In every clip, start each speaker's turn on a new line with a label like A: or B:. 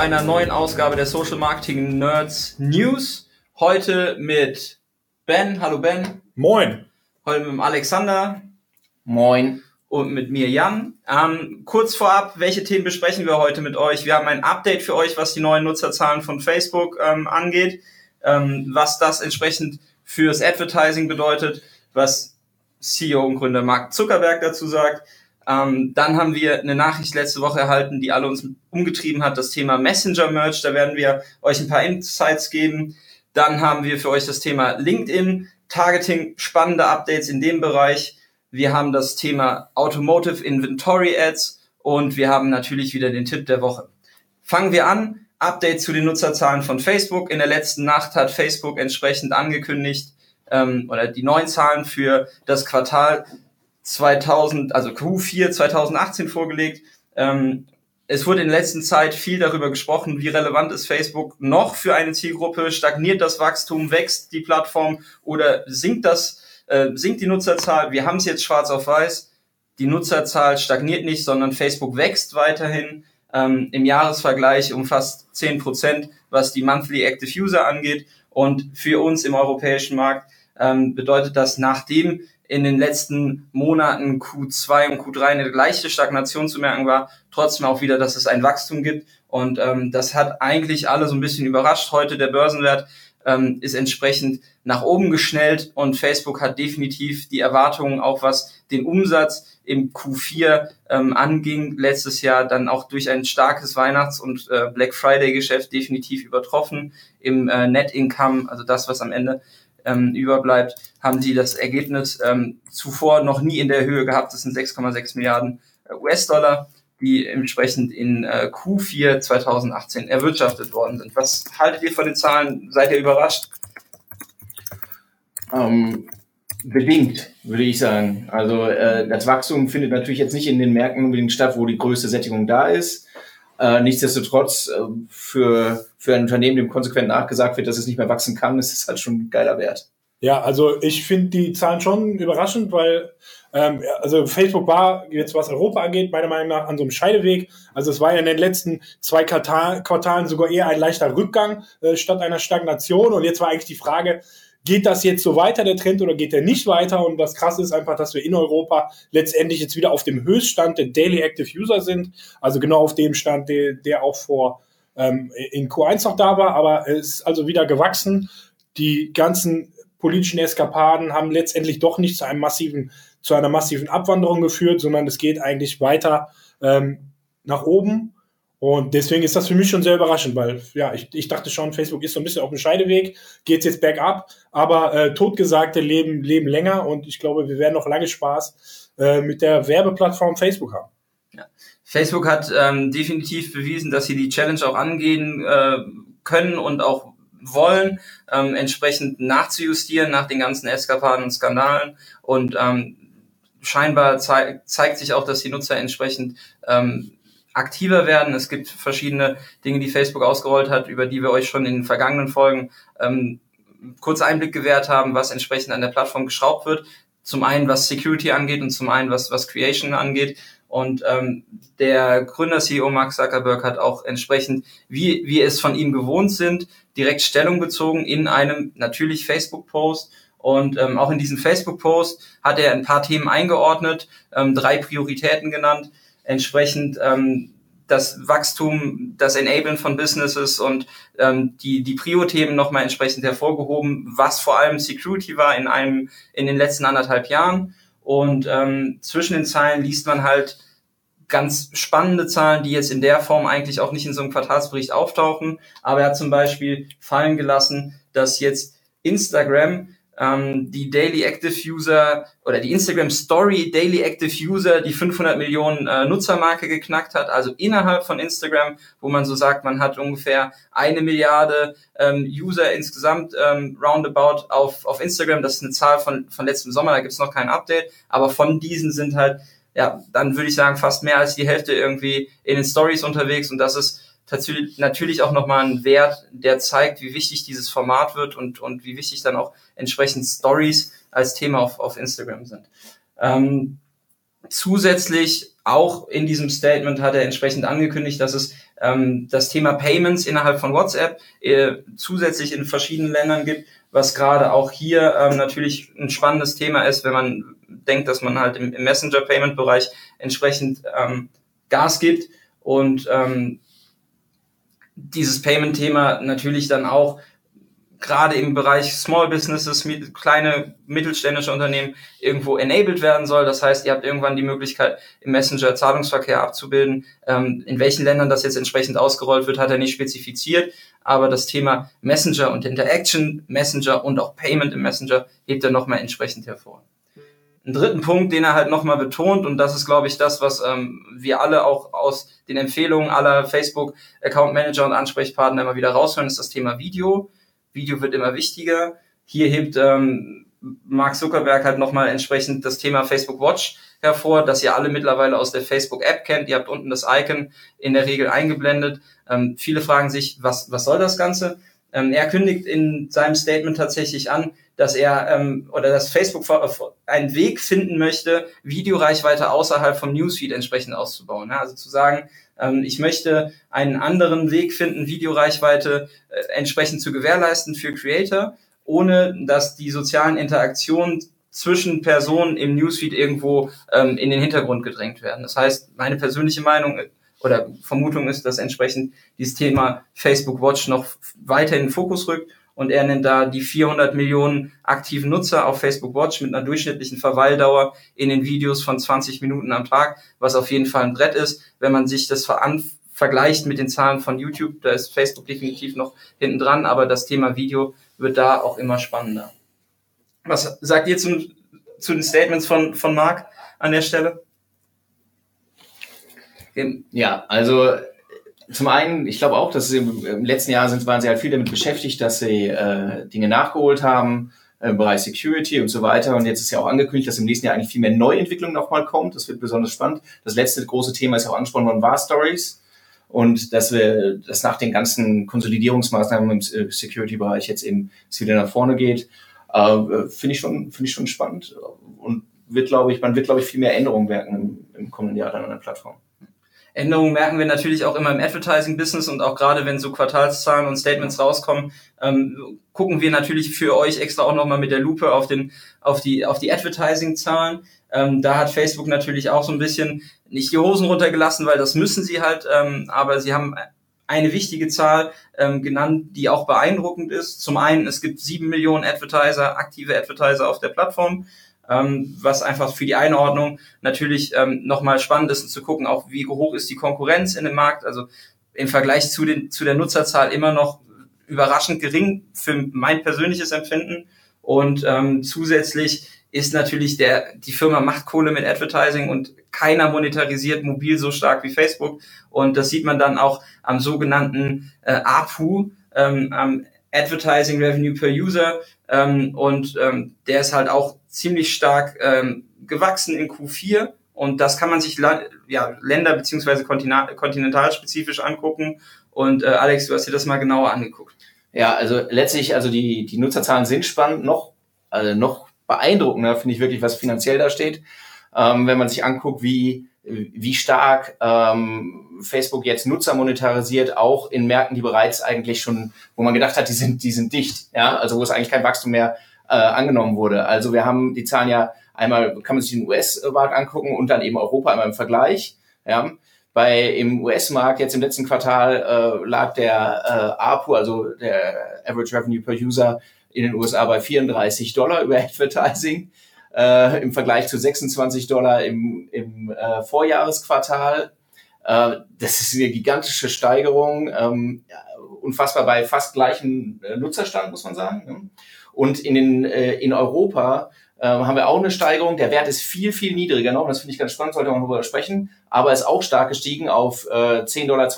A: einer neuen Ausgabe der Social Marketing Nerds News. Heute mit Ben. Hallo Ben.
B: Moin.
A: Heute mit Alexander.
C: Moin.
A: Und mit mir Jan. Ähm, kurz vorab, welche Themen besprechen wir heute mit euch? Wir haben ein Update für euch, was die neuen Nutzerzahlen von Facebook ähm, angeht, ähm, was das entsprechend fürs Advertising bedeutet, was CEO und Gründer Mark Zuckerberg dazu sagt. Ähm, dann haben wir eine Nachricht letzte Woche erhalten, die alle uns umgetrieben hat, das Thema Messenger Merch. Da werden wir euch ein paar Insights geben. Dann haben wir für euch das Thema LinkedIn, Targeting, spannende Updates in dem Bereich. Wir haben das Thema Automotive Inventory Ads und wir haben natürlich wieder den Tipp der Woche. Fangen wir an. Update zu den Nutzerzahlen von Facebook. In der letzten Nacht hat Facebook entsprechend angekündigt, ähm, oder die neuen Zahlen für das Quartal 2000, also Q4 2018 vorgelegt. Ähm, es wurde in der letzten Zeit viel darüber gesprochen, wie relevant ist Facebook noch für eine Zielgruppe, stagniert das Wachstum, wächst die Plattform oder sinkt das, äh, sinkt die Nutzerzahl. Wir haben es jetzt schwarz auf weiß. Die Nutzerzahl stagniert nicht, sondern Facebook wächst weiterhin ähm, im Jahresvergleich um fast 10 Prozent, was die Monthly Active User angeht. Und für uns im europäischen Markt ähm, bedeutet das, nachdem in den letzten Monaten Q2 und Q3 eine leichte Stagnation zu merken war, trotzdem auch wieder, dass es ein Wachstum gibt. Und ähm, das hat eigentlich alle so ein bisschen überrascht. Heute der Börsenwert ähm, ist entsprechend nach oben geschnellt und Facebook hat definitiv die Erwartungen, auch was den Umsatz im Q4 ähm, anging, letztes Jahr dann auch durch ein starkes Weihnachts- und äh, Black Friday-Geschäft definitiv übertroffen. Im äh, Net Income, also das, was am Ende ähm, überbleibt, haben sie das Ergebnis ähm, zuvor noch nie in der Höhe gehabt. Das sind 6,6 Milliarden äh, US-Dollar, die entsprechend in äh, Q4 2018 erwirtschaftet worden sind. Was haltet ihr von den Zahlen? Seid ihr überrascht?
C: Ähm, bedingt, würde ich sagen. Also äh, das Wachstum findet natürlich jetzt nicht in den Märkten unbedingt statt, wo die größte Sättigung da ist. Äh, nichtsdestotrotz, äh, für, für ein Unternehmen, dem konsequent nachgesagt wird, dass es nicht mehr wachsen kann, ist es halt schon ein geiler Wert.
B: Ja, also ich finde die Zahlen schon überraschend, weil ähm, also Facebook war jetzt was Europa angeht, meiner Meinung nach an so einem Scheideweg. Also es war ja in den letzten zwei Quartal Quartalen sogar eher ein leichter Rückgang äh, statt einer Stagnation. Und jetzt war eigentlich die Frage, geht das jetzt so weiter, der Trend, oder geht der nicht weiter? Und das Krasse ist einfach, dass wir in Europa letztendlich jetzt wieder auf dem Höchststand der Daily Active User sind. Also genau auf dem Stand, der, der auch vor ähm, in Q1 noch da war, aber es ist also wieder gewachsen. Die ganzen politischen Eskapaden haben letztendlich doch nicht zu einem massiven, zu einer massiven Abwanderung geführt, sondern es geht eigentlich weiter ähm, nach oben. Und deswegen ist das für mich schon sehr überraschend, weil ja, ich, ich dachte schon, Facebook ist so ein bisschen auf dem Scheideweg, geht jetzt bergab, aber äh, Totgesagte leben, leben länger und ich glaube, wir werden noch lange Spaß äh, mit der Werbeplattform Facebook haben.
A: Ja. Facebook hat ähm, definitiv bewiesen, dass sie die Challenge auch angehen äh, können und auch wollen, ähm, entsprechend nachzujustieren nach den ganzen Eskapaden und Skandalen und ähm, scheinbar zei zeigt sich auch, dass die Nutzer entsprechend ähm, aktiver werden. Es gibt verschiedene Dinge, die Facebook ausgerollt hat, über die wir euch schon in den vergangenen Folgen ähm, kurz Einblick gewährt haben, was entsprechend an der Plattform geschraubt wird. Zum einen, was Security angeht und zum einen, was, was Creation angeht. Und ähm, der Gründer-CEO Mark Zuckerberg hat auch entsprechend, wie wir es von ihm gewohnt sind, direkt Stellung bezogen in einem natürlich Facebook-Post. Und ähm, auch in diesem Facebook-Post hat er ein paar Themen eingeordnet, ähm, drei Prioritäten genannt entsprechend ähm, das Wachstum, das Enablen von Businesses und ähm, die, die Prio-Themen nochmal entsprechend hervorgehoben, was vor allem Security war in einem, in den letzten anderthalb Jahren. Und ähm, zwischen den Zeilen liest man halt ganz spannende Zahlen, die jetzt in der Form eigentlich auch nicht in so einem Quartalsbericht auftauchen. Aber er hat zum Beispiel fallen gelassen, dass jetzt Instagram ähm, die Daily Active User oder die Instagram Story Daily Active User die 500 Millionen äh, Nutzermarke geknackt hat, also innerhalb von Instagram, wo man so sagt, man hat ungefähr eine Milliarde ähm, User insgesamt ähm, roundabout auf, auf Instagram. Das ist eine Zahl von, von letztem Sommer, da gibt's noch kein Update, aber von diesen sind halt, ja, dann würde ich sagen, fast mehr als die Hälfte irgendwie in den Stories unterwegs und das ist natürlich auch nochmal ein Wert, der zeigt, wie wichtig dieses Format wird und, und wie wichtig dann auch entsprechend Stories als Thema auf, auf Instagram sind. Ähm, zusätzlich auch in diesem Statement hat er entsprechend angekündigt, dass es ähm, das Thema Payments innerhalb von WhatsApp äh, zusätzlich in verschiedenen Ländern gibt, was gerade auch hier ähm, natürlich ein spannendes Thema ist, wenn man denkt, dass man halt im, im Messenger-Payment-Bereich entsprechend ähm, Gas gibt und ähm, dieses Payment-Thema natürlich dann auch gerade im Bereich Small Businesses, kleine mittelständische Unternehmen irgendwo enabled werden soll. Das heißt, ihr habt irgendwann die Möglichkeit, im Messenger Zahlungsverkehr abzubilden. Ähm, in welchen Ländern das jetzt entsprechend ausgerollt wird, hat er nicht spezifiziert. Aber das Thema Messenger und Interaction Messenger und auch Payment im Messenger hebt er nochmal entsprechend hervor. Ein dritten Punkt, den er halt nochmal betont, und das ist, glaube ich, das, was ähm, wir alle auch aus den Empfehlungen aller Facebook Account Manager und Ansprechpartner immer wieder raushören, ist das Thema Video Video wird immer wichtiger. Hier hebt ähm, Mark Zuckerberg halt nochmal entsprechend das Thema Facebook Watch hervor, das ihr alle mittlerweile aus der Facebook App kennt. Ihr habt unten das Icon in der Regel eingeblendet. Ähm, viele fragen sich, was, was soll das Ganze? Ähm, er kündigt in seinem Statement tatsächlich an, dass er ähm, oder dass Facebook einen Weg finden möchte, Videoreichweite außerhalb vom Newsfeed entsprechend auszubauen. Ja, also zu sagen, ähm, ich möchte einen anderen Weg finden, Videoreichweite äh, entsprechend zu gewährleisten für Creator, ohne dass die sozialen Interaktionen zwischen Personen im Newsfeed irgendwo ähm, in den Hintergrund gedrängt werden. Das heißt, meine persönliche Meinung oder Vermutung ist, dass entsprechend dieses Thema Facebook Watch noch weiter in den Fokus rückt und er nennt da die 400 Millionen aktiven Nutzer auf Facebook Watch mit einer durchschnittlichen Verweildauer in den Videos von 20 Minuten am Tag, was auf jeden Fall ein Brett ist. Wenn man sich das vergleicht mit den Zahlen von YouTube, da ist Facebook definitiv noch hinten dran, aber das Thema Video wird da auch immer spannender. Was sagt ihr zum, zu den Statements von, von Marc an der Stelle?
C: Ja, also zum einen, ich glaube auch, dass sie im, letzten Jahr sind, waren sie halt viel damit beschäftigt, dass sie äh, Dinge nachgeholt haben äh, im Bereich Security und so weiter. Und jetzt ist ja auch angekündigt, dass im nächsten Jahr eigentlich viel mehr Neuentwicklung nochmal kommt. Das wird besonders spannend. Das letzte große Thema ist ja auch angesprochen worden, war Stories. Und dass wir, dass nach den ganzen Konsolidierungsmaßnahmen im äh, Security-Bereich jetzt eben es wieder nach vorne geht, äh, finde ich schon, finde ich schon spannend. Und wird, glaube ich, man wird, glaube ich, viel mehr Änderungen werken im, im kommenden Jahr dann an der Plattform.
A: Änderungen merken wir natürlich auch immer im Advertising-Business und auch gerade wenn so Quartalszahlen und Statements rauskommen, ähm, gucken wir natürlich für euch extra auch nochmal mit der Lupe auf den, auf die, auf die Advertising-Zahlen. Ähm, da hat Facebook natürlich auch so ein bisschen nicht die Hosen runtergelassen, weil das müssen sie halt, ähm, aber sie haben eine wichtige Zahl ähm, genannt, die auch beeindruckend ist. Zum einen, es gibt sieben Millionen Advertiser, aktive Advertiser auf der Plattform ähm, was einfach für die Einordnung natürlich ähm, nochmal spannend ist zu gucken, auch wie hoch ist die Konkurrenz in dem Markt. Also im Vergleich zu, den, zu der Nutzerzahl immer noch überraschend gering für mein persönliches Empfinden. Und ähm, zusätzlich ist natürlich der, die Firma macht Kohle mit Advertising und keiner monetarisiert mobil so stark wie Facebook. Und das sieht man dann auch am sogenannten äh, APU, ähm, am Advertising Revenue per User. Ähm, und ähm, der ist halt auch ziemlich stark ähm, gewachsen in Q4 und das kann man sich ja, länder- bzw. kontinentalspezifisch angucken. Und äh, Alex, du hast dir das mal genauer angeguckt.
C: Ja, also letztlich, also die, die Nutzerzahlen sind spannend, noch, also noch beeindruckender finde ich wirklich, was finanziell da steht. Ähm, wenn man sich anguckt, wie, wie stark ähm, Facebook jetzt Nutzer monetarisiert, auch in Märkten, die bereits eigentlich schon, wo man gedacht hat, die sind, die sind dicht, ja, also wo es eigentlich kein Wachstum mehr äh, angenommen wurde. Also wir haben die Zahlen ja einmal, kann man sich den US-Markt angucken und dann eben Europa einmal im Vergleich. Ja. Bei im US-Markt jetzt im letzten Quartal äh, lag der äh, APU, also der Average Revenue per User in den USA bei 34 Dollar über Advertising äh, im Vergleich zu 26 Dollar im, im äh, Vorjahresquartal. Äh, das ist eine gigantische Steigerung, ähm, unfassbar bei fast gleichem äh, Nutzerstand, muss man sagen. Ne? Und in, den, äh, in Europa äh, haben wir auch eine Steigerung. Der Wert ist viel, viel niedriger noch. Das finde ich ganz spannend, sollte man darüber sprechen. Aber ist auch stark gestiegen auf äh, 10,82 Dollar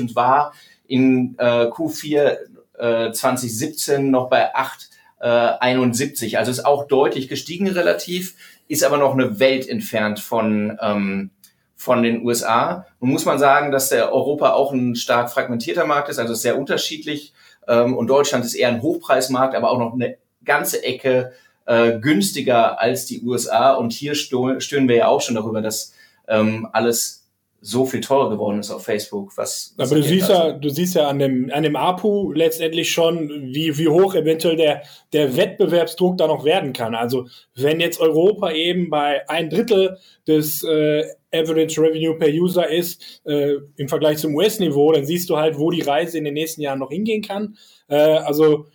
C: und war in äh, Q4 äh, 2017 noch bei 8,71. Äh, also ist auch deutlich gestiegen relativ, ist aber noch eine Welt entfernt von, ähm, von den USA. Nun muss man sagen, dass der Europa auch ein stark fragmentierter Markt ist, also sehr unterschiedlich. Ähm, und Deutschland ist eher ein Hochpreismarkt, aber auch noch eine ganze Ecke äh, günstiger als die USA. Und hier stöhnen wir ja auch schon darüber, dass ähm, alles so viel teurer geworden ist auf Facebook. Was,
B: was Aber du siehst ja, du siehst ja an dem, an dem APU letztendlich schon, wie, wie hoch eventuell der, der Wettbewerbsdruck da noch werden kann. Also wenn jetzt Europa eben bei ein Drittel des äh, Average Revenue per User ist äh, im Vergleich zum US-Niveau, dann siehst du halt, wo die Reise in den nächsten Jahren noch hingehen kann. Äh, also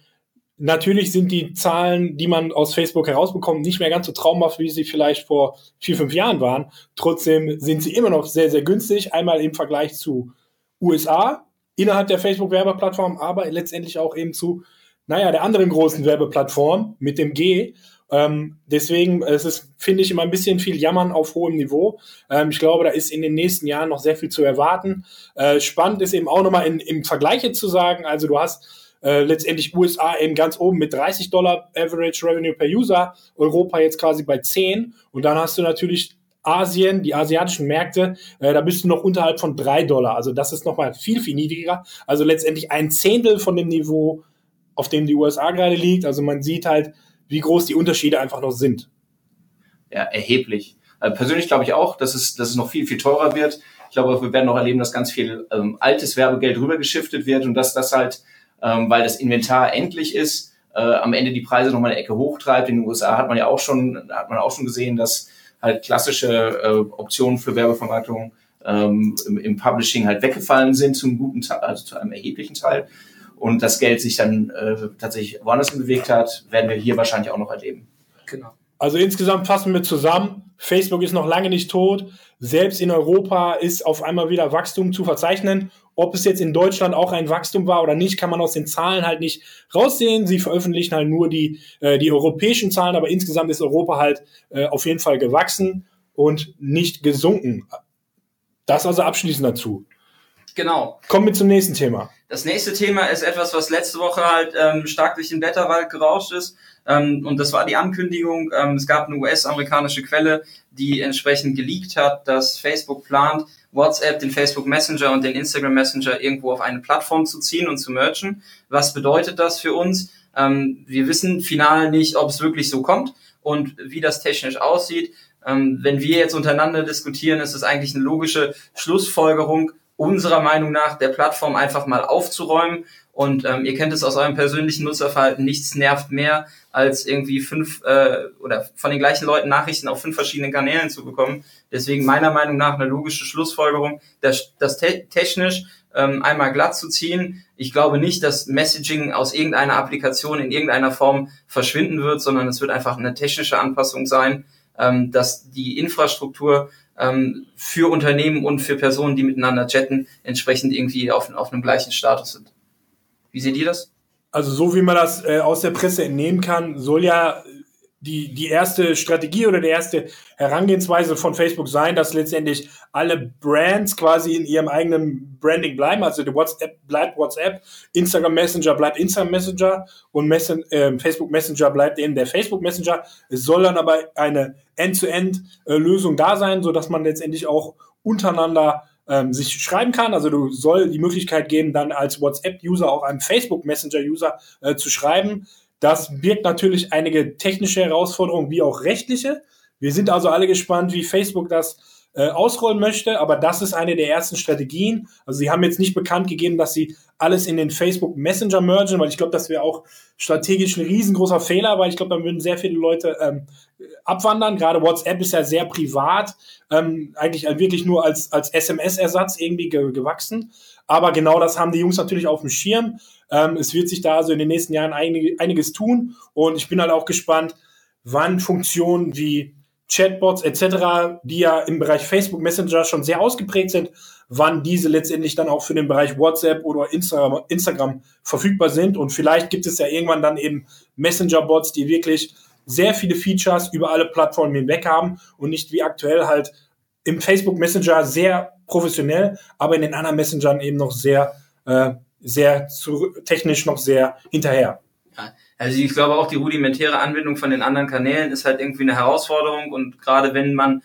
B: Natürlich sind die Zahlen, die man aus Facebook herausbekommt, nicht mehr ganz so traumhaft, wie sie vielleicht vor vier, fünf Jahren waren. Trotzdem sind sie immer noch sehr, sehr günstig. Einmal im Vergleich zu USA innerhalb der Facebook-Werbeplattform, aber letztendlich auch eben zu, naja, der anderen großen Werbeplattform mit dem G. Ähm, deswegen, es ist, finde ich, immer ein bisschen viel Jammern auf hohem Niveau. Ähm, ich glaube, da ist in den nächsten Jahren noch sehr viel zu erwarten. Äh, spannend ist eben auch nochmal im Vergleiche zu sagen, also du hast äh, letztendlich USA eben ganz oben mit 30 Dollar Average Revenue per User, Europa jetzt quasi bei 10 und dann hast du natürlich Asien, die asiatischen Märkte, äh, da bist du noch unterhalb von 3 Dollar. Also das ist nochmal viel, viel niedriger. Also letztendlich ein Zehntel von dem Niveau, auf dem die USA gerade liegt. Also man sieht halt, wie groß die Unterschiede einfach noch sind.
C: Ja, erheblich. Also persönlich glaube ich auch, dass es, dass es noch viel, viel teurer wird. Ich glaube, wir werden noch erleben, dass ganz viel ähm, altes Werbegeld rübergeschiftet wird und dass das halt ähm, weil das Inventar endlich ist, äh, am Ende die Preise nochmal eine Ecke hochtreibt. In den USA hat man ja auch schon, hat man auch schon gesehen, dass halt klassische äh, Optionen für Werbevermarktung ähm, im, im, Publishing halt weggefallen sind zum guten Teil, also zu einem erheblichen Teil. Und das Geld sich dann äh, tatsächlich woanders bewegt hat, werden wir hier wahrscheinlich auch noch erleben.
B: Genau. Also insgesamt fassen wir zusammen, Facebook ist noch lange nicht tot. Selbst in Europa ist auf einmal wieder Wachstum zu verzeichnen. Ob es jetzt in Deutschland auch ein Wachstum war oder nicht, kann man aus den Zahlen halt nicht raussehen. Sie veröffentlichen halt nur die, äh, die europäischen Zahlen, aber insgesamt ist Europa halt äh, auf jeden Fall gewachsen und nicht gesunken. Das also abschließend dazu.
A: Genau.
B: Kommen wir zum nächsten Thema.
A: Das nächste Thema ist etwas, was letzte Woche halt ähm, stark durch den Blätterwald gerauscht ist. Ähm, und das war die Ankündigung. Ähm, es gab eine US-amerikanische Quelle, die entsprechend geleakt hat, dass Facebook plant, WhatsApp, den Facebook Messenger und den Instagram Messenger irgendwo auf eine Plattform zu ziehen und zu merchen. Was bedeutet das für uns? Ähm, wir wissen final nicht, ob es wirklich so kommt und wie das technisch aussieht. Ähm, wenn wir jetzt untereinander diskutieren, ist es eigentlich eine logische Schlussfolgerung, unserer Meinung nach der Plattform einfach mal aufzuräumen. Und ähm, ihr kennt es aus eurem persönlichen Nutzerverhalten, nichts nervt mehr, als irgendwie fünf äh, oder von den gleichen Leuten Nachrichten auf fünf verschiedenen Kanälen zu bekommen. Deswegen meiner Meinung nach eine logische Schlussfolgerung, das, das te technisch ähm, einmal glatt zu ziehen. Ich glaube nicht, dass Messaging aus irgendeiner Applikation in irgendeiner Form verschwinden wird, sondern es wird einfach eine technische Anpassung sein, ähm, dass die Infrastruktur ähm, für Unternehmen und für Personen, die miteinander chatten, entsprechend irgendwie auf, auf einem gleichen Status sind. Wie seht ihr das?
B: Also so wie man das äh, aus der Presse entnehmen kann, soll ja die, die erste Strategie oder die erste Herangehensweise von Facebook sein, dass letztendlich alle Brands quasi in ihrem eigenen Branding bleiben. Also die WhatsApp bleibt WhatsApp, Instagram Messenger bleibt Instagram Messenger und Messen, äh, Facebook Messenger bleibt eben der Facebook Messenger. Es soll dann aber eine End-to-End-Lösung da sein, so dass man letztendlich auch untereinander ähm, sich schreiben kann. Also du soll die Möglichkeit geben, dann als WhatsApp-User auch einem Facebook Messenger-User äh, zu schreiben. Das birgt natürlich einige technische Herausforderungen wie auch rechtliche. Wir sind also alle gespannt, wie Facebook das äh, ausrollen möchte, aber das ist eine der ersten Strategien. Also sie haben jetzt nicht bekannt gegeben, dass sie alles in den Facebook Messenger mergen, weil ich glaube, das wäre auch strategisch ein riesengroßer Fehler, weil ich glaube, dann würden sehr viele Leute ähm, abwandern. Gerade WhatsApp ist ja sehr privat, ähm, eigentlich wirklich nur als, als SMS-Ersatz irgendwie ge gewachsen. Aber genau das haben die Jungs natürlich auf dem Schirm. Ähm, es wird sich da also in den nächsten Jahren einig, einiges tun und ich bin halt auch gespannt, wann Funktionen wie Chatbots etc., die ja im Bereich Facebook Messenger schon sehr ausgeprägt sind, wann diese letztendlich dann auch für den Bereich WhatsApp oder Instagram, Instagram verfügbar sind. Und vielleicht gibt es ja irgendwann dann eben Messenger-Bots, die wirklich sehr viele Features über alle Plattformen hinweg haben und nicht wie aktuell halt im Facebook Messenger sehr professionell, aber in den anderen Messengern eben noch sehr äh, sehr zu, technisch noch sehr hinterher.
A: Also ich glaube auch die rudimentäre Anwendung von den anderen Kanälen ist halt irgendwie eine Herausforderung und gerade wenn man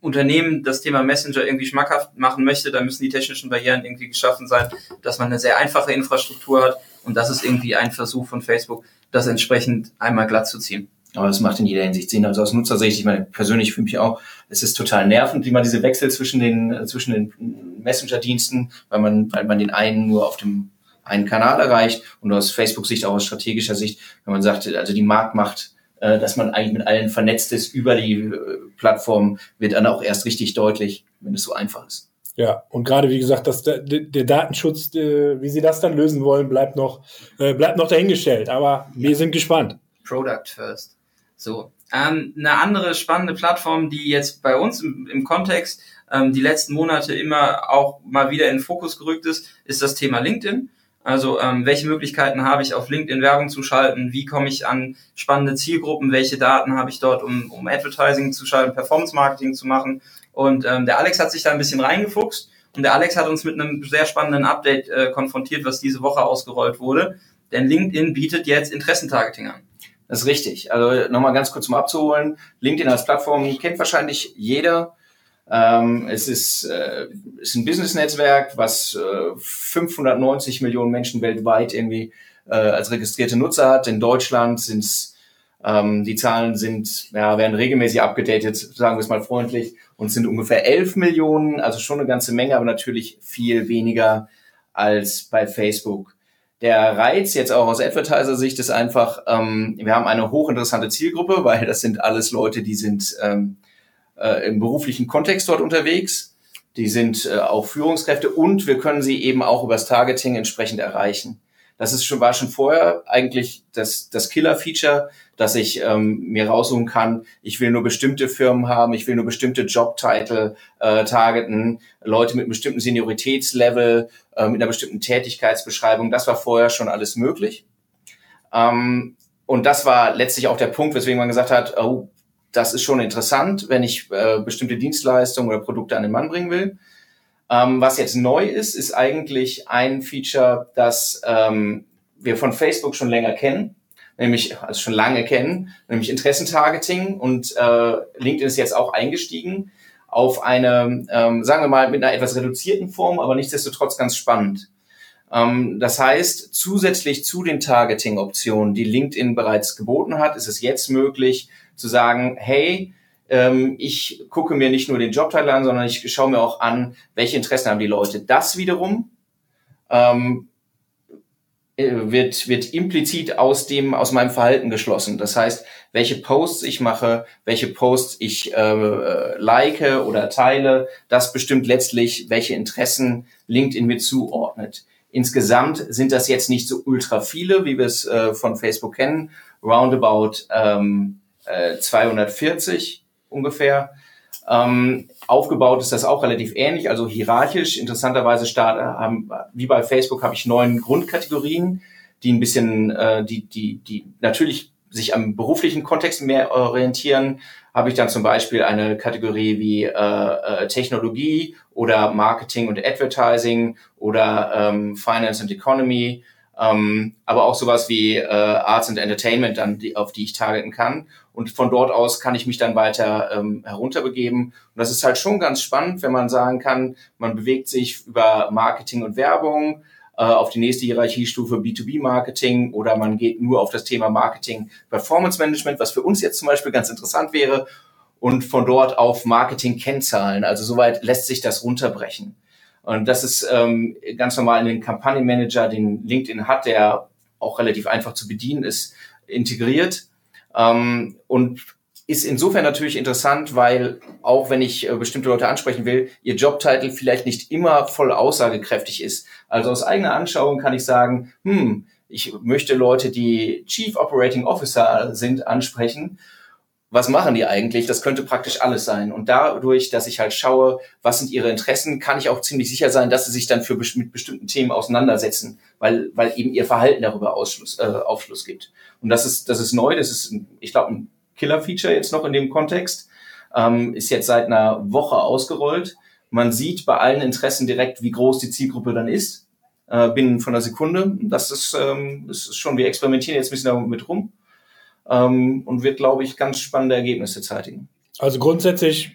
A: Unternehmen das Thema Messenger irgendwie schmackhaft machen möchte, dann müssen die technischen Barrieren irgendwie geschaffen sein, dass man eine sehr einfache Infrastruktur hat und das ist irgendwie ein Versuch von Facebook, das entsprechend einmal glatt zu ziehen.
C: Aber das macht in jeder Hinsicht Sinn. Also aus Nutzersicht, ich meine, persönlich für mich auch, es ist total nervend, wie man diese Wechsel zwischen den, äh, zwischen den Messenger-Diensten, weil man, weil man den einen nur auf dem einen Kanal erreicht und aus Facebook-Sicht auch aus strategischer Sicht, wenn man sagt, also die Marktmacht, äh, dass man eigentlich mit allen vernetzt ist über die äh, Plattform, wird dann auch erst richtig deutlich, wenn es so einfach ist.
B: Ja, und gerade wie gesagt, dass der, der Datenschutz, wie sie das dann lösen wollen, bleibt noch, bleibt noch dahingestellt. Aber wir sind gespannt.
A: Product first. So. Ähm, eine andere spannende Plattform, die jetzt bei uns im, im Kontext ähm, die letzten Monate immer auch mal wieder in den Fokus gerückt ist, ist das Thema LinkedIn. Also ähm, welche Möglichkeiten habe ich auf LinkedIn Werbung zu schalten? Wie komme ich an spannende Zielgruppen? Welche Daten habe ich dort, um, um Advertising zu schalten, Performance Marketing zu machen? Und ähm, der Alex hat sich da ein bisschen reingefuchst und der Alex hat uns mit einem sehr spannenden Update äh, konfrontiert, was diese Woche ausgerollt wurde. Denn LinkedIn bietet jetzt Interessentargeting an.
C: Das ist richtig. Also nochmal ganz kurz um abzuholen. LinkedIn als Plattform kennt wahrscheinlich jeder. Ähm, es ist, äh, ist ein Business-Netzwerk, was äh, 590 Millionen Menschen weltweit irgendwie äh, als registrierte Nutzer hat. In Deutschland sind es ähm, die Zahlen sind, ja, werden regelmäßig abgedatet, sagen wir es mal freundlich, und sind ungefähr 11 Millionen, also schon eine ganze Menge, aber natürlich viel weniger als bei Facebook. Der Reiz jetzt auch aus Advertiser-Sicht ist einfach, ähm, wir haben eine hochinteressante Zielgruppe, weil das sind alles Leute, die sind ähm, äh, im beruflichen Kontext dort unterwegs. Die sind äh, auch Führungskräfte und wir können sie eben auch übers Targeting entsprechend erreichen. Das ist schon, war schon vorher eigentlich das, das Killer-Feature, dass ich ähm, mir raussuchen kann, ich will nur bestimmte Firmen haben, ich will nur bestimmte Jobtitel äh, targeten, Leute mit einem bestimmten Senioritätslevel, äh, mit einer bestimmten Tätigkeitsbeschreibung. Das war vorher schon alles möglich. Ähm, und das war letztlich auch der Punkt, weswegen man gesagt hat, oh, das ist schon interessant, wenn ich äh, bestimmte Dienstleistungen oder Produkte an den Mann bringen will. Ähm, was jetzt neu ist, ist eigentlich ein Feature, das ähm, wir von Facebook schon länger kennen, nämlich also schon lange kennen, nämlich Interessentargeting und äh, LinkedIn ist jetzt auch eingestiegen auf eine, ähm, sagen wir mal, mit einer etwas reduzierten Form, aber nichtsdestotrotz ganz spannend. Ähm, das heißt, zusätzlich zu den Targeting-Optionen, die LinkedIn bereits geboten hat, ist es jetzt möglich, zu sagen, hey, ähm, ich gucke mir nicht nur den Jobtitel an, sondern ich schaue mir auch an, welche Interessen haben die Leute. Das wiederum ähm, äh, wird, wird implizit aus dem, aus meinem Verhalten geschlossen. Das heißt, welche Posts ich mache, welche Posts ich äh, like oder teile, das bestimmt letztlich, welche Interessen LinkedIn mir zuordnet. Insgesamt sind das jetzt nicht so ultra viele, wie wir es äh, von Facebook kennen. Roundabout ähm, 240 äh, ungefähr. Ähm, aufgebaut ist das auch relativ ähnlich, also hierarchisch. Interessanterweise start, haben, wie bei Facebook habe ich neun Grundkategorien, die ein bisschen, äh, die, die, die natürlich sich am beruflichen Kontext mehr orientieren. Habe ich dann zum Beispiel eine Kategorie wie äh, äh, Technologie oder Marketing und Advertising oder ähm, Finance and Economy ähm, aber auch sowas wie äh, Arts and Entertainment, dann, die, auf die ich targeten kann. Und von dort aus kann ich mich dann weiter ähm, herunterbegeben. Und das ist halt schon ganz spannend, wenn man sagen kann, man bewegt sich über Marketing und Werbung äh, auf die nächste Hierarchiestufe B2B-Marketing oder man geht nur auf das Thema Marketing Performance Management, was für uns jetzt zum Beispiel ganz interessant wäre. Und von dort auf Marketing-Kennzahlen. Also soweit lässt sich das runterbrechen. Und das ist ähm, ganz normal in den Kampagnenmanager, den LinkedIn hat, der auch relativ einfach zu bedienen ist, integriert. Ähm, und ist insofern natürlich interessant, weil auch wenn ich äh, bestimmte Leute ansprechen will, ihr Jobtitel vielleicht nicht immer voll aussagekräftig ist. Also aus eigener Anschauung kann ich sagen, hm, ich möchte Leute, die Chief Operating Officer sind, ansprechen was machen die eigentlich? Das könnte praktisch alles sein. Und dadurch, dass ich halt schaue, was sind ihre Interessen, kann ich auch ziemlich sicher sein, dass sie sich dann für mit bestimmten Themen auseinandersetzen, weil, weil eben ihr Verhalten darüber Ausschluss, äh, Aufschluss gibt. Und das ist, das ist neu, das ist, ich glaube, ein Killer-Feature jetzt noch in dem Kontext. Ähm, ist jetzt seit einer Woche ausgerollt. Man sieht bei allen Interessen direkt, wie groß die Zielgruppe dann ist, äh, binnen von einer Sekunde. Das ist, ähm, das ist schon, wir experimentieren jetzt ein bisschen damit rum ähm, und wird, glaube ich, ganz spannende Ergebnisse zeitigen.
B: Also grundsätzlich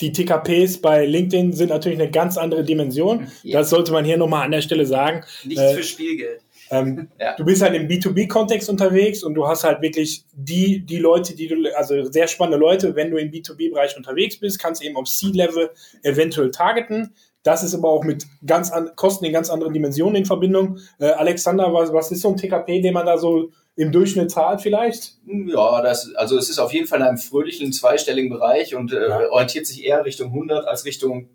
B: die TKPs bei LinkedIn sind natürlich eine ganz andere Dimension. Ja. Das sollte man hier nochmal an der Stelle sagen.
A: Nichts äh, für Spielgeld.
B: Ähm, ja. Du bist halt im B2B-Kontext unterwegs und du hast halt wirklich die, die Leute, die du, also sehr spannende Leute, wenn du im B2B-Bereich unterwegs bist, kannst du eben auf C-Level eventuell targeten. Das ist aber auch mit ganz an, Kosten in ganz anderen Dimensionen in Verbindung. Äh, Alexander, was, was ist so ein TKP, den man da so im Durchschnitt zahlt vielleicht?
C: Ja, das, also es ist auf jeden Fall in einem fröhlichen zweistelligen Bereich und äh, ja. orientiert sich eher Richtung 100 als Richtung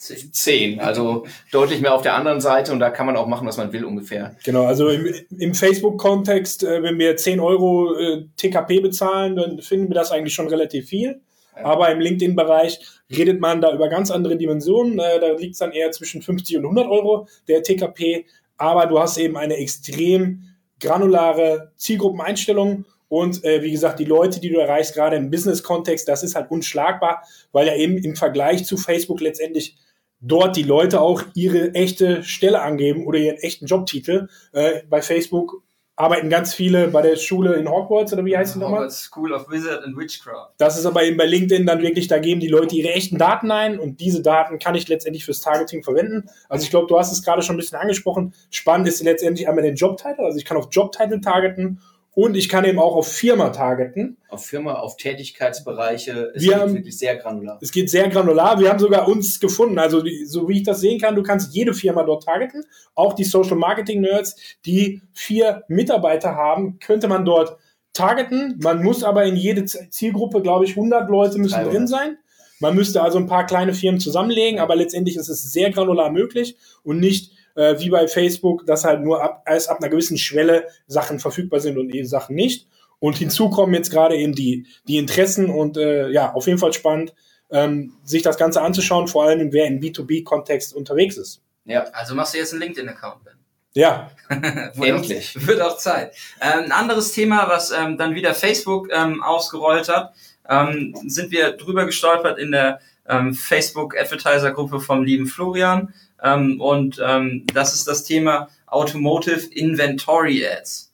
C: 10. Also deutlich mehr auf der anderen Seite und da kann man auch machen, was man will ungefähr.
B: Genau, also im, im Facebook-Kontext, äh, wenn wir 10 Euro äh, TKP bezahlen, dann finden wir das eigentlich schon relativ viel. Ja. Aber im LinkedIn-Bereich redet man da über ganz andere Dimensionen. Äh, da liegt es dann eher zwischen 50 und 100 Euro der TKP. Aber du hast eben eine extrem granulare Zielgruppeneinstellung und äh, wie gesagt, die Leute, die du erreichst, gerade im Business-Kontext, das ist halt unschlagbar, weil ja eben im Vergleich zu Facebook letztendlich dort die Leute auch ihre echte Stelle angeben oder ihren echten Jobtitel. Äh, bei Facebook arbeiten ganz viele bei der Schule in Hogwarts oder wie heißt die nochmal? Hogwarts
A: School of Wizard and Witchcraft.
B: Das ist aber eben bei LinkedIn dann wirklich, da geben die Leute ihre echten Daten ein und diese Daten kann ich letztendlich fürs Targeting verwenden. Also ich glaube, du hast es gerade schon ein bisschen angesprochen. Spannend ist letztendlich einmal den Jobtitel. Also ich kann auf Jobtitel targeten und ich kann eben auch auf Firma targeten.
C: Auf Firma, auf Tätigkeitsbereiche.
B: Es wir geht haben, wirklich sehr granular. Es geht sehr granular. Wir haben sogar uns gefunden. Also, so wie ich das sehen kann, du kannst jede Firma dort targeten. Auch die Social Marketing Nerds, die vier Mitarbeiter haben, könnte man dort targeten. Man muss aber in jede Zielgruppe, glaube ich, 100 Leute müssen drin sein. Man müsste also ein paar kleine Firmen zusammenlegen, aber letztendlich ist es sehr granular möglich und nicht äh, wie bei Facebook, dass halt nur ab, erst ab einer gewissen Schwelle Sachen verfügbar sind und eben Sachen nicht. Und hinzu kommen jetzt gerade eben die, die Interessen und äh, ja, auf jeden Fall spannend, ähm, sich das Ganze anzuschauen, vor allem wer im B2B-Kontext unterwegs ist.
A: Ja, also machst du jetzt einen LinkedIn-Account, Ben.
B: Ja,
A: endlich. Auch, wird auch Zeit. Ähm, ein anderes Thema, was ähm, dann wieder Facebook ähm, ausgerollt hat, ähm, sind wir drüber gestolpert in der ähm, Facebook Advertiser Gruppe vom lieben Florian. Ähm, und ähm, das ist das Thema Automotive Inventory Ads.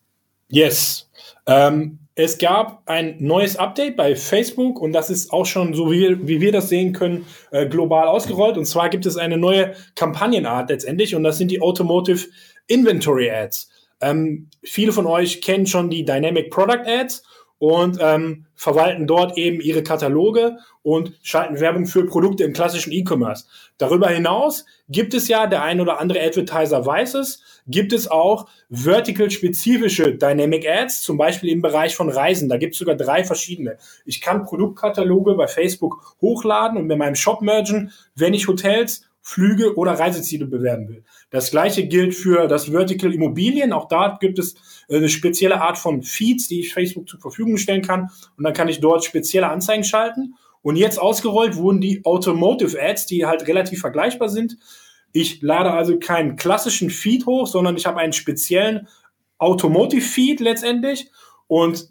B: Yes. Ähm, es gab ein neues Update bei Facebook und das ist auch schon, so wie wir, wie wir das sehen können, äh, global ausgerollt. Und zwar gibt es eine neue Kampagnenart letztendlich und das sind die Automotive Inventory Ads. Ähm, viele von euch kennen schon die Dynamic Product Ads und ähm, verwalten dort eben ihre Kataloge und schalten Werbung für Produkte im klassischen E-Commerce. Darüber hinaus gibt es ja, der ein oder andere Advertiser weiß es, gibt es auch vertical-spezifische Dynamic Ads, zum Beispiel im Bereich von Reisen. Da gibt es sogar drei verschiedene. Ich kann Produktkataloge bei Facebook hochladen und mit meinem Shop mergen, wenn ich Hotels Flüge oder Reiseziele bewerben will. Das gleiche gilt für das Vertical Immobilien. Auch da gibt es äh, eine spezielle Art von Feeds, die ich Facebook zur Verfügung stellen kann. Und dann kann ich dort spezielle Anzeigen schalten. Und jetzt ausgerollt wurden die Automotive Ads, die halt relativ vergleichbar sind. Ich lade also keinen klassischen Feed hoch, sondern ich habe einen speziellen Automotive Feed letztendlich. Und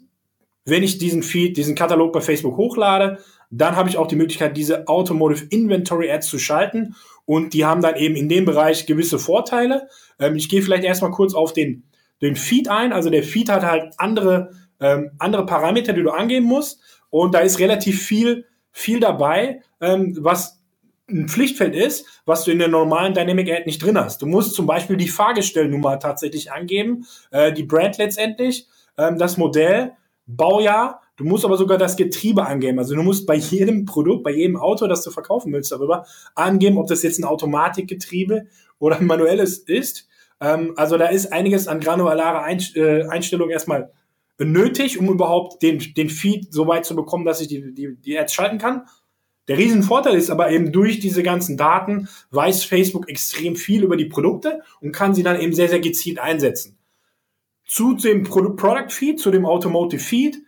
B: wenn ich diesen Feed, diesen Katalog bei Facebook hochlade, dann habe ich auch die Möglichkeit, diese Automotive Inventory Ads zu schalten. Und die haben dann eben in dem Bereich gewisse Vorteile. Ähm, ich gehe vielleicht erstmal kurz auf den, den Feed ein. Also der Feed hat halt andere, ähm, andere Parameter, die du angeben musst. Und da ist relativ viel, viel dabei, ähm, was ein Pflichtfeld ist, was du in der normalen Dynamic Ad nicht drin hast. Du musst zum Beispiel die Fahrgestellnummer tatsächlich angeben, äh, die Brand letztendlich, ähm, das Modell, Baujahr Du musst aber sogar das Getriebe angeben. Also du musst bei jedem Produkt, bei jedem Auto, das du verkaufen willst, darüber angeben, ob das jetzt ein Automatikgetriebe oder ein manuelles ist. Ähm, also da ist einiges an granulare äh, Einstellungen erstmal nötig, um überhaupt den, den Feed so weit zu bekommen, dass ich die, die, die Ads schalten kann. Der Riesenvorteil ist aber eben durch diese ganzen Daten weiß Facebook extrem viel über die Produkte und kann sie dann eben sehr, sehr gezielt einsetzen. Zu dem Product Feed, zu dem Automotive Feed,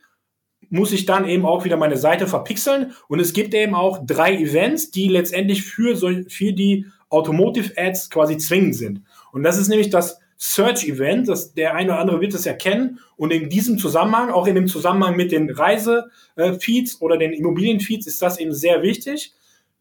B: muss ich dann eben auch wieder meine Seite verpixeln. Und es gibt eben auch drei Events, die letztendlich für, so, für die Automotive Ads quasi zwingend sind. Und das ist nämlich das Search Event, das der eine oder andere wird es erkennen. Und in diesem Zusammenhang, auch in dem Zusammenhang mit den Reisefeeds oder den Immobilienfeeds, ist das eben sehr wichtig.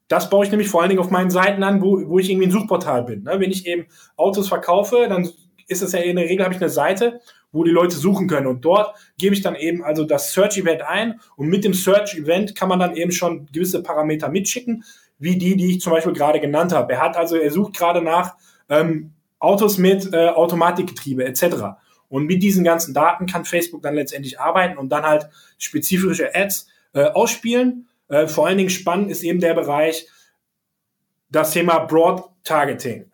B: Das baue ich nämlich vor allen Dingen auf meinen Seiten an, wo, wo ich irgendwie ein Suchportal bin. Ne? Wenn ich eben Autos verkaufe, dann ist es ja in der Regel, habe ich eine Seite, wo die Leute suchen können. Und dort gebe ich dann eben also das Search-Event ein und mit dem Search-Event kann man dann eben schon gewisse Parameter mitschicken, wie die, die ich zum Beispiel gerade genannt habe. Er hat also, er sucht gerade nach ähm, Autos mit äh, Automatikgetriebe etc. Und mit diesen ganzen Daten kann Facebook dann letztendlich arbeiten und dann halt spezifische Ads äh, ausspielen. Äh, vor allen Dingen spannend ist eben der Bereich das Thema Broad Targeting.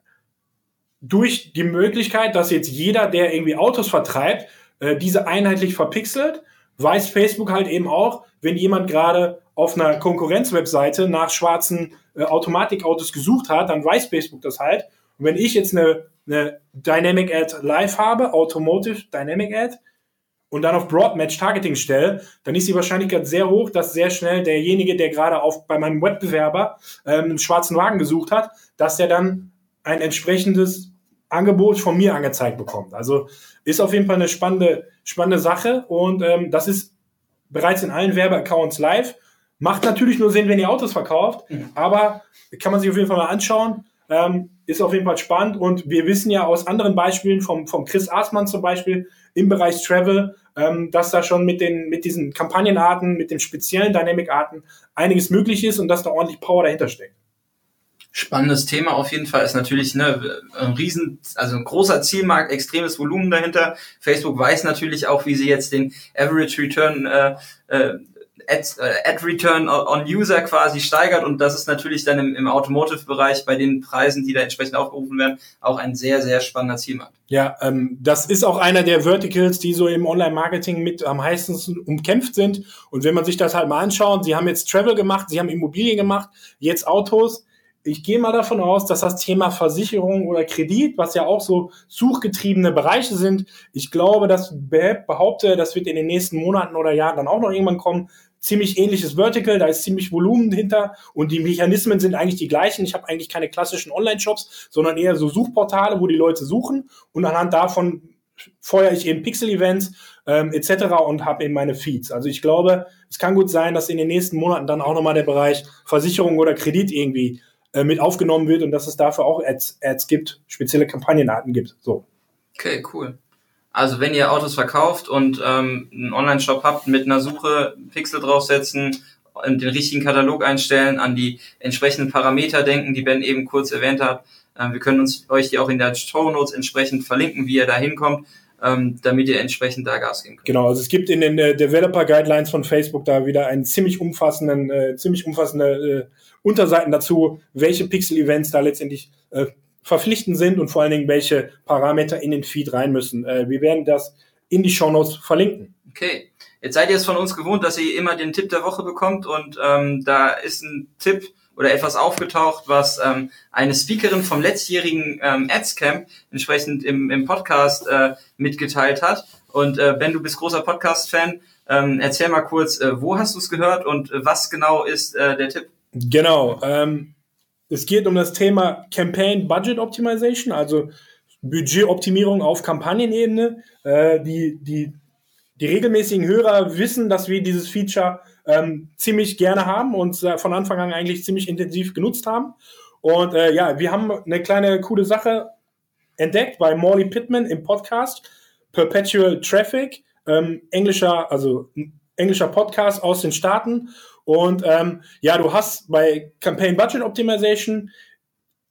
B: Durch die Möglichkeit, dass jetzt jeder, der irgendwie Autos vertreibt, äh, diese einheitlich verpixelt, weiß Facebook halt eben auch, wenn jemand gerade auf einer Konkurrenzwebseite nach schwarzen äh, Automatikautos gesucht hat, dann weiß Facebook das halt. Und wenn ich jetzt eine eine Dynamic Ad live habe, Automotive Dynamic Ad, und dann auf Broad Match Targeting stelle, dann ist die Wahrscheinlichkeit sehr hoch, dass sehr schnell derjenige, der gerade auf bei meinem Wettbewerber ähm, einen schwarzen Wagen gesucht hat, dass der dann ein entsprechendes Angebot von mir angezeigt bekommt. Also ist auf jeden Fall eine spannende, spannende Sache und ähm, das ist bereits in allen Werbeaccounts live. Macht natürlich nur Sinn, wenn ihr Autos verkauft, mhm. aber kann man sich auf jeden Fall mal anschauen. Ähm, ist auf jeden Fall spannend und wir wissen ja aus anderen Beispielen vom, vom Chris Aßmann zum Beispiel im Bereich Travel, ähm, dass da schon mit den mit diesen Kampagnenarten, mit den speziellen Dynamic-Arten einiges möglich ist und dass da ordentlich Power dahinter steckt.
A: Spannendes Thema auf jeden Fall ist natürlich ne, ein riesen, also ein großer Zielmarkt, extremes Volumen dahinter. Facebook weiß natürlich auch, wie sie jetzt den Average Return äh, äh, Ad, äh, Ad Return on User quasi steigert und das ist natürlich dann im, im Automotive-Bereich bei den Preisen, die da entsprechend aufgerufen werden, auch ein sehr, sehr spannender Zielmarkt.
B: Ja, ähm, das ist auch einer der Verticals, die so im Online-Marketing mit am heißesten umkämpft sind und wenn man sich das halt mal anschaut, sie haben jetzt Travel gemacht, sie haben Immobilien gemacht, jetzt Autos, ich gehe mal davon aus, dass das Thema Versicherung oder Kredit, was ja auch so suchgetriebene Bereiche sind, ich glaube, dass behaupte, das wird in den nächsten Monaten oder Jahren dann auch noch irgendwann kommen, ziemlich ähnliches Vertical, da ist ziemlich Volumen hinter und die Mechanismen sind eigentlich die gleichen. Ich habe eigentlich keine klassischen Online-Shops, sondern eher so Suchportale, wo die Leute suchen und anhand davon feuere ich eben Pixel-Events ähm, etc. und habe eben meine Feeds. Also ich glaube, es kann gut sein, dass in den nächsten Monaten dann auch nochmal der Bereich Versicherung oder Kredit irgendwie äh, mit aufgenommen wird und dass es dafür auch Ads, Ads gibt, spezielle Kampagnenarten gibt. So.
A: Okay, cool. Also wenn ihr Autos verkauft und ähm, einen Online-Shop habt, mit einer Suche Pixel draufsetzen, den richtigen Katalog einstellen, an die entsprechenden Parameter denken, die Ben eben kurz erwähnt hat. Ähm, wir können uns euch die auch in der Show Notes entsprechend verlinken, wie ihr da hinkommt, ähm, damit ihr entsprechend da Gas geben könnt.
B: Genau, also es gibt in den äh, Developer Guidelines von Facebook da wieder einen ziemlich umfassenden, äh, ziemlich umfassende äh, Unterseiten dazu, welche Pixel-Events da letztendlich äh, verpflichtend sind und vor allen Dingen, welche Parameter in den Feed rein müssen. Äh, wir werden das in die Show Notes verlinken.
A: Okay. Jetzt seid ihr es von uns gewohnt, dass ihr immer den Tipp der Woche bekommt und ähm, da ist ein Tipp oder etwas aufgetaucht, was ähm, eine Speakerin vom letztjährigen ähm, Ads-Camp entsprechend im, im Podcast äh, mitgeteilt hat. Und äh, Ben, du bist großer Podcast-Fan. Ähm, erzähl mal kurz, äh, wo hast du es gehört und äh, was genau ist äh, der Tipp?
B: Genau. Ähm, es geht um das Thema Campaign Budget Optimization, also Budgetoptimierung auf Kampagnenebene. Äh, die, die, die regelmäßigen Hörer wissen, dass wir dieses Feature ähm, ziemlich gerne haben und äh, von Anfang an eigentlich ziemlich intensiv genutzt haben. Und äh, ja, wir haben eine kleine coole Sache entdeckt bei Morley Pittman im Podcast Perpetual Traffic, ähm, englischer, also englischer Podcast aus den Staaten. Und ähm, ja, du hast bei Campaign Budget Optimization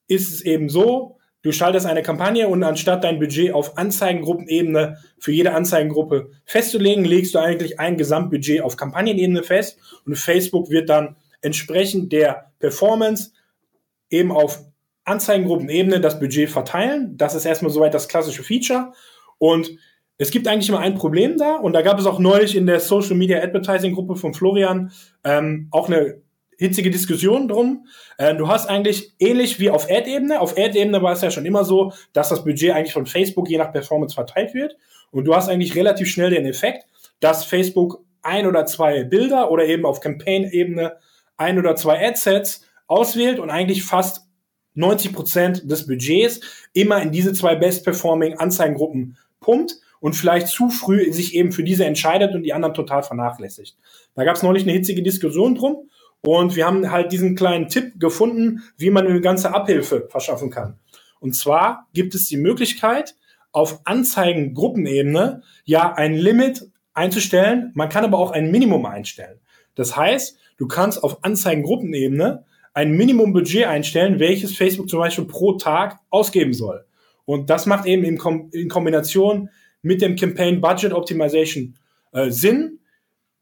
B: ist es eben so, du schaltest eine Kampagne und anstatt dein Budget auf Anzeigengruppenebene für jede Anzeigengruppe festzulegen, legst du eigentlich ein Gesamtbudget auf Kampagnenebene fest und Facebook wird dann entsprechend der Performance eben auf Anzeigengruppenebene das Budget verteilen. Das ist erstmal soweit das klassische Feature. Und es gibt eigentlich immer ein Problem da und da gab es auch neulich in der Social Media Advertising Gruppe von Florian ähm, auch eine hitzige Diskussion drum. Äh, du hast eigentlich ähnlich wie auf Ad-Ebene. Auf Ad-Ebene war es ja schon immer so, dass das Budget eigentlich von Facebook je nach Performance verteilt wird. Und du hast eigentlich relativ schnell den Effekt, dass Facebook ein oder zwei Bilder oder eben auf Campaign-Ebene ein oder zwei Adsets auswählt und eigentlich fast 90 Prozent des Budgets immer in diese zwei best-performing Anzeigengruppen pumpt und vielleicht zu früh sich eben für diese entscheidet und die anderen total vernachlässigt. Da gab es neulich eine hitzige Diskussion drum und wir haben halt diesen kleinen Tipp gefunden, wie man eine ganze Abhilfe verschaffen kann. Und zwar gibt es die Möglichkeit, auf Anzeigengruppenebene ja ein Limit einzustellen. Man kann aber auch ein Minimum einstellen. Das heißt, du kannst auf Anzeigengruppenebene ein Minimumbudget einstellen, welches Facebook zum Beispiel pro Tag ausgeben soll. Und das macht eben in, Kom in Kombination mit dem Campaign Budget Optimization äh, Sinn.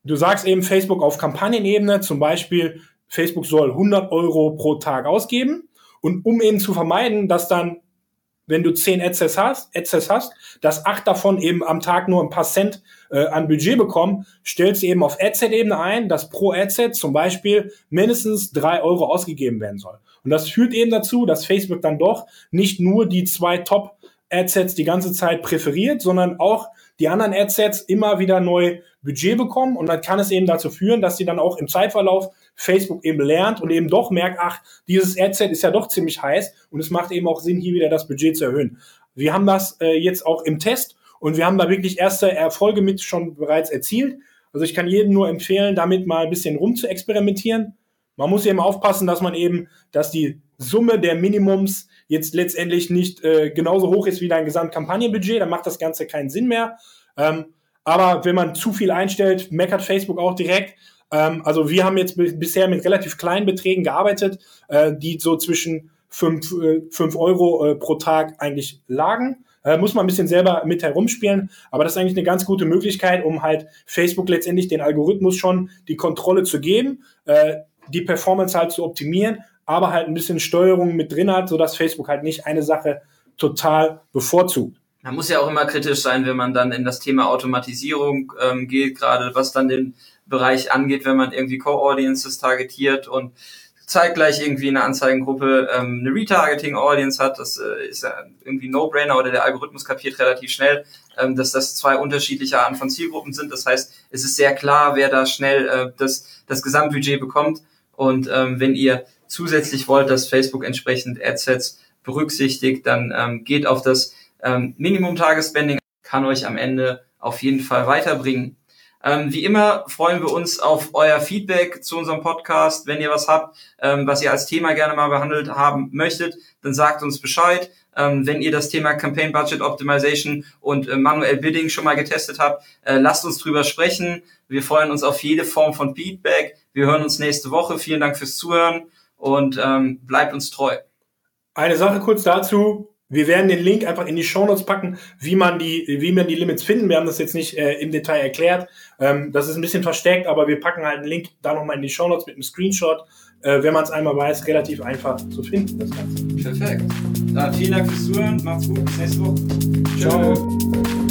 B: Du sagst eben Facebook auf Kampagnenebene, zum Beispiel Facebook soll 100 Euro pro Tag ausgeben. Und um eben zu vermeiden, dass dann, wenn du 10 Ads hast, Ads hast, dass acht davon eben am Tag nur ein paar Cent äh, an Budget bekommen, stellst du eben auf Adset-Ebene ein, dass pro Adset zum Beispiel mindestens drei Euro ausgegeben werden soll. Und das führt eben dazu, dass Facebook dann doch nicht nur die zwei Top Adsets die ganze Zeit präferiert, sondern auch die anderen Adsets immer wieder neu Budget bekommen und dann kann es eben dazu führen, dass sie dann auch im Zeitverlauf Facebook eben lernt und eben doch merkt, ach, dieses Adset ist ja doch ziemlich heiß und es macht eben auch Sinn, hier wieder das Budget zu erhöhen. Wir haben das äh, jetzt auch im Test und wir haben da wirklich erste Erfolge mit schon bereits erzielt. Also ich kann jedem nur empfehlen, damit mal ein bisschen rum zu experimentieren. Man muss eben aufpassen, dass man eben, dass die Summe der Minimums jetzt letztendlich nicht äh, genauso hoch ist wie dein Gesamtkampagnenbudget, dann macht das Ganze keinen Sinn mehr. Ähm, aber wenn man zu viel einstellt, meckert Facebook auch direkt. Ähm, also wir haben jetzt bisher mit relativ kleinen Beträgen gearbeitet, äh, die so zwischen 5 äh, fünf Euro äh, pro Tag eigentlich lagen. Äh, muss man ein bisschen selber mit herumspielen, aber das ist eigentlich eine ganz gute Möglichkeit, um halt Facebook letztendlich den Algorithmus schon die Kontrolle zu geben, äh, die Performance halt zu optimieren, aber halt ein bisschen Steuerung mit drin hat, sodass Facebook halt nicht eine Sache total bevorzugt.
A: Man muss ja auch immer kritisch sein, wenn man dann in das Thema Automatisierung ähm, geht, gerade was dann den Bereich angeht, wenn man irgendwie Co-Audiences targetiert und zeitgleich irgendwie in einer Anzeigengruppe ähm, eine Retargeting-Audience hat. Das äh, ist ja irgendwie No-Brainer oder der Algorithmus kapiert relativ schnell, ähm, dass das zwei unterschiedliche Arten von Zielgruppen sind. Das heißt, es ist sehr klar, wer da schnell äh, das, das Gesamtbudget bekommt. Und ähm, wenn ihr zusätzlich wollt, dass Facebook entsprechend Adsets berücksichtigt, dann ähm, geht auf das ähm, Minimum-Tagesspending, kann euch am Ende auf jeden Fall weiterbringen. Ähm, wie immer freuen wir uns auf euer Feedback zu unserem Podcast. Wenn ihr was habt, ähm, was ihr als Thema gerne mal behandelt haben möchtet, dann sagt uns Bescheid. Ähm, wenn ihr das Thema Campaign Budget Optimization und äh, manuell Bidding schon mal getestet habt, äh, lasst uns drüber sprechen. Wir freuen uns auf jede Form von Feedback. Wir hören uns nächste Woche. Vielen Dank fürs Zuhören und ähm, bleibt uns treu.
B: Eine Sache kurz dazu. Wir werden den Link einfach in die Show Notes packen, wie man die, wie man die Limits finden. Wir haben das jetzt nicht äh, im Detail erklärt. Ähm, das ist ein bisschen versteckt, aber wir packen halt einen Link da nochmal in die Show Notes mit einem Screenshot. Äh, wenn man es einmal weiß, relativ einfach zu finden, das Ganze.
A: Perfekt. Dann vielen Dank fürs Zuhören. Macht's gut. Bis nächste Woche.
B: Ciao.